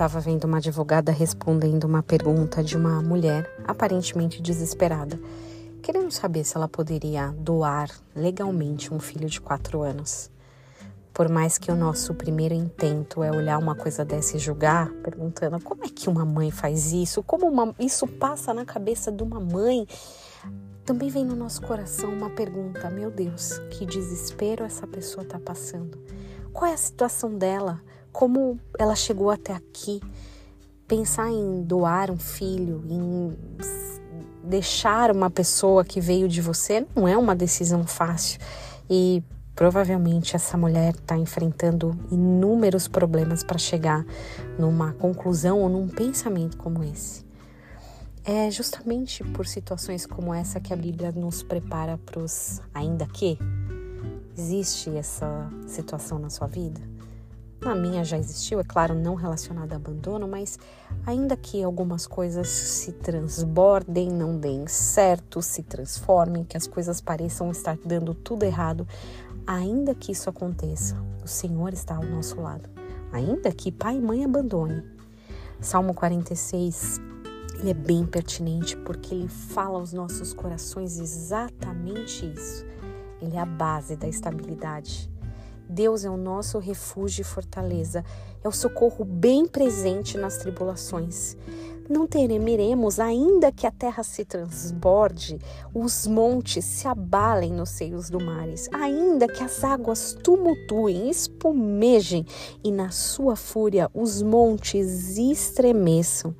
estava vendo uma advogada respondendo uma pergunta de uma mulher aparentemente desesperada, querendo saber se ela poderia doar legalmente um filho de quatro anos. Por mais que o nosso primeiro intento é olhar uma coisa dessa e julgar, perguntando como é que uma mãe faz isso, como uma, isso passa na cabeça de uma mãe, também vem no nosso coração uma pergunta: meu Deus, que desespero essa pessoa está passando? Qual é a situação dela? Como ela chegou até aqui? Pensar em doar um filho, em deixar uma pessoa que veio de você, não é uma decisão fácil. E provavelmente essa mulher está enfrentando inúmeros problemas para chegar numa conclusão ou num pensamento como esse. É justamente por situações como essa que a Bíblia nos prepara para os ainda que. Existe essa situação na sua vida? Na minha já existiu, é claro, não relacionada a abandono, mas ainda que algumas coisas se transbordem, não deem certo, se transformem, que as coisas pareçam estar dando tudo errado, ainda que isso aconteça, o Senhor está ao nosso lado. Ainda que pai e mãe abandone. Salmo 46, ele é bem pertinente porque ele fala aos nossos corações exatamente isso. Ele é a base da estabilidade. Deus é o nosso refúgio e fortaleza, é o socorro bem presente nas tribulações. Não temeremos, ainda que a terra se transborde, os montes se abalem nos seios do mares, ainda que as águas tumultuem, espumejem e na sua fúria os montes estremeçam.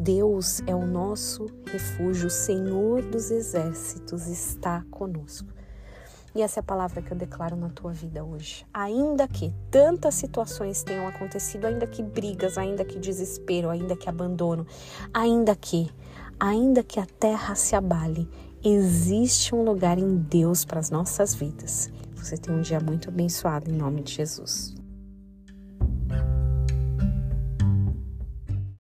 Deus é o nosso refúgio, o Senhor dos exércitos está conosco. E essa é a palavra que eu declaro na tua vida hoje. Ainda que tantas situações tenham acontecido, ainda que brigas, ainda que desespero, ainda que abandono, ainda que, ainda que a terra se abale, existe um lugar em Deus para as nossas vidas. Você tem um dia muito abençoado em nome de Jesus.